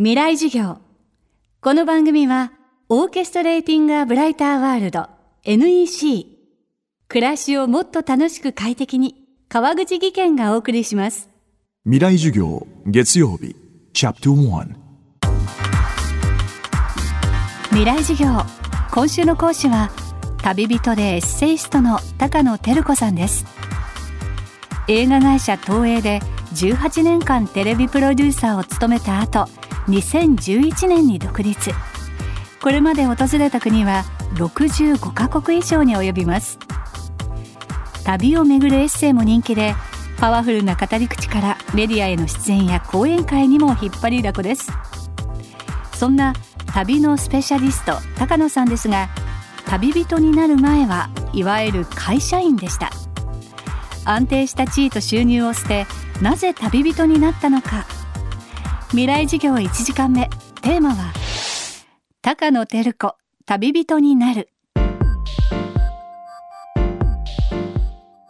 未来授業。この番組はオーケストレーティング・ア・ブライター・ワールド NEC 暮らしをもっと楽しく快適に川口義賢がお送りします。未来授業月曜日チャプター未来授業。今週の講師は旅人でエッセイストの高野照子さんです。映画会社東映で18年間テレビプロデューサーを務めた後2011年に独立。これまで訪れた国は65カ国以上に及びます。旅をめぐるエッセイも人気でパワフルな語り口からメディアへの出演や講演会にも引っ張りだこです。そんな旅のスペシャリスト高野さんですが旅人になる前はいわゆる会社員でした。安定した地位と収入を捨てなぜ旅人になったのか未来授業1時間目。テーマは高野照子旅人になる。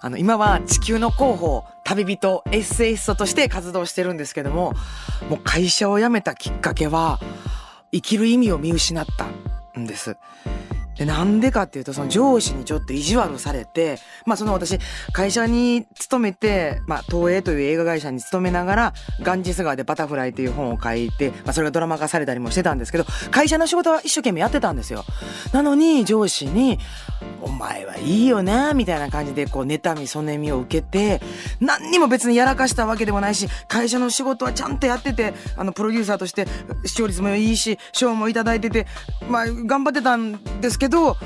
あの今は地球の広報旅人エッセイストとして活動してるんですけどももう会社を辞めたきっかけは生きる意味を見失ったんです。で、なんでかっていうと、その上司にちょっと意地悪されて、まあその私、会社に勤めて、まあ東映という映画会社に勤めながら、ガンジス川でバタフライという本を書いて、まあそれがドラマ化されたりもしてたんですけど、会社の仕事は一生懸命やってたんですよ。なのに上司に、お前はいいよな、みたいな感じで、こう、妬み、そねみを受けて、何にも別にやらかしたわけでもないし、会社の仕事はちゃんとやってて、あの、プロデューサーとして視聴率もいいし、賞もいただいてて、まあ、頑張ってたんですけど、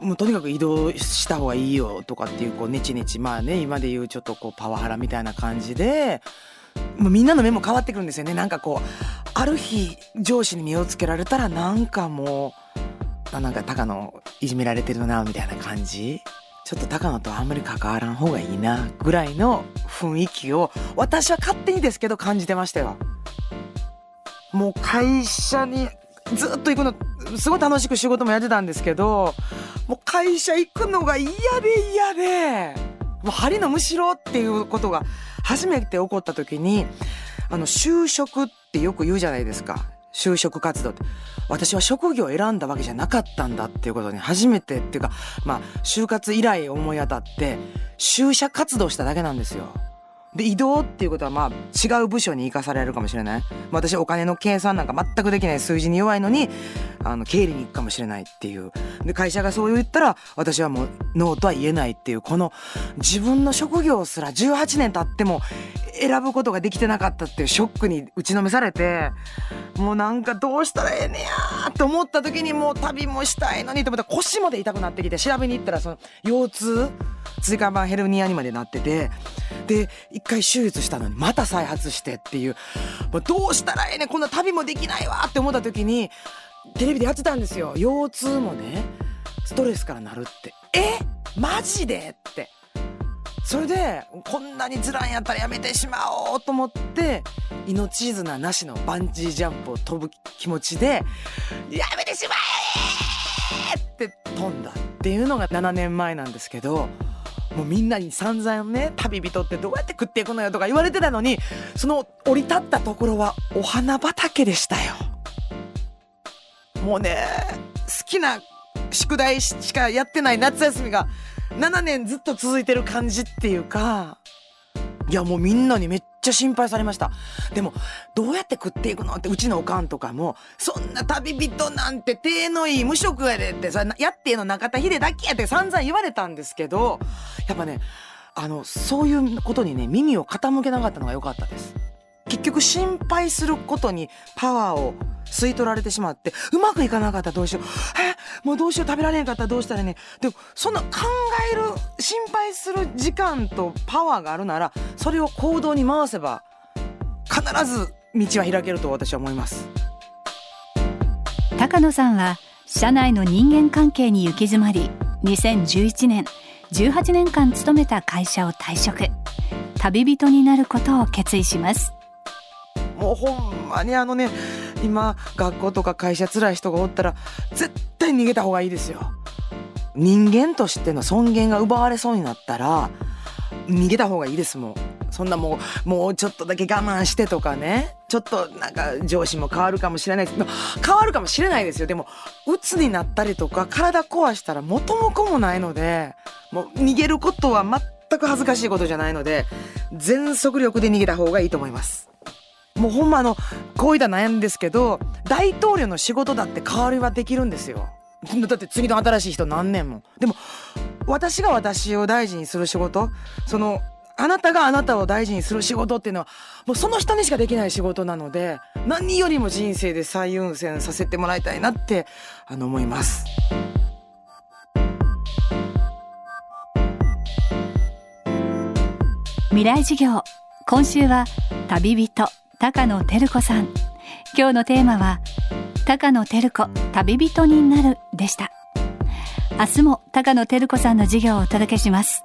もうとにかく移動した方がいいよとかっていうこうネチネチまあね今で言うちょっとこうパワハラみたいな感じでもうみんなの目も変わってくるんですよねなんかこうある日上司に目をつけられたらなんかもうあなんか高野いじめられてるなみたいな感じちょっと高野とあんまり関わらん方がいいなぐらいの雰囲気を私は勝手にですけど感じてましたよ。もう会社にずっと行くのすごい楽しく仕事もやってたんですけどもう会社行くのが嫌で嫌でもう針のむしろっていうことが初めて起こった時にあの就職ってよく言うじゃないですか就職活動って私は職業を選んだわけじゃなかったんだっていうことに初めてっていうかまあ就活以来思い当たって就社活動しただけなんですよ。で移動っていうことはまあ違う部署に生かされるかもしれない。私お金の計算なんか全くできない数字に弱いのにあの経理に行くかもしれないっていう。で会社がそう言ったら私はもうノーとは言えないっていうこの自分の職業すら18年経っても選ぶことができてなかったっていうショックに打ちのめされてもうなんかどうしたらええねやと思った時にもう旅もしたいのにと思ったら腰まで痛くなってきて調べに行ったらその腰痛椎間板ヘルニアにまでなっててで一回手術したのにまた再発してっていう。もうどうしたらええねんこんな旅もできないわって思った時にテレビでやってたんですよ。腰痛もねストレスからなるって。え？マジでって。それでこんなにつらんやったらやめてしまおうと思って命綱なしのバンジージャンプを飛ぶ気持ちでやめてしまえって飛んだっていうのが7年前なんですけどもうみんなに散々ね旅人ってどうやって食っていくのよとか言われてたのにその降り立ったところはお花畑でしたよ。もうね好きな宿題しかやってない夏休みが7年ずっと続いてる感じっていうかいやもうみんなにめっちゃ心配されました。でもどうやって食っていくのってうちのおかんとかもそんな旅人なんて手のいい無職やでってさやっての中田秀だけやって散々言われたんですけどやっぱねあのそういうことにね耳を傾けなかったのが良かったです。結局心配することにパワーを吸い取られてしまってうまくいかなかったらどうしよう。えもうどうしよう食べられへんかったらどうしたらね。でもそんな考える心配する時間とパワーがあるならそれを行動に回せば必ず道は開けると私は思います。高野さんは社内の人間関係に行き詰まり2011年18年間勤めた会社を退職。旅人になることを決意します。うほんまにあのね今学校とか会社辛い人がおったら絶対逃げた方がいいですよ。人間としての尊厳が奪われそうになったら逃げた方がいいですもん。そんなもうもうちょっとだけ我慢してとかね。ちょっとなんか上司も変わるかもしれないです。変わるかもしれないですよ。でも鬱になったりとか体壊したら元も子もないのでもう逃げることは全く恥ずかしいことじゃないので全速力で逃げた方がいいと思います。もうほんまあのこういった悩んですけど大統領の仕事だって代わりはできるんですよ。だって次の新しい人何年も。でも私が私を大事にする仕事そのあなたがあなたを大事にする仕事っていうのはもうその人にしかできない仕事なので何よりも人生で最優先させてもらいたいなってあの思います。未来授業。今週は旅人。高野照子さん。今日のテーマは高野照子旅人になるでした。明日も高野照子さんの授業をお届けします。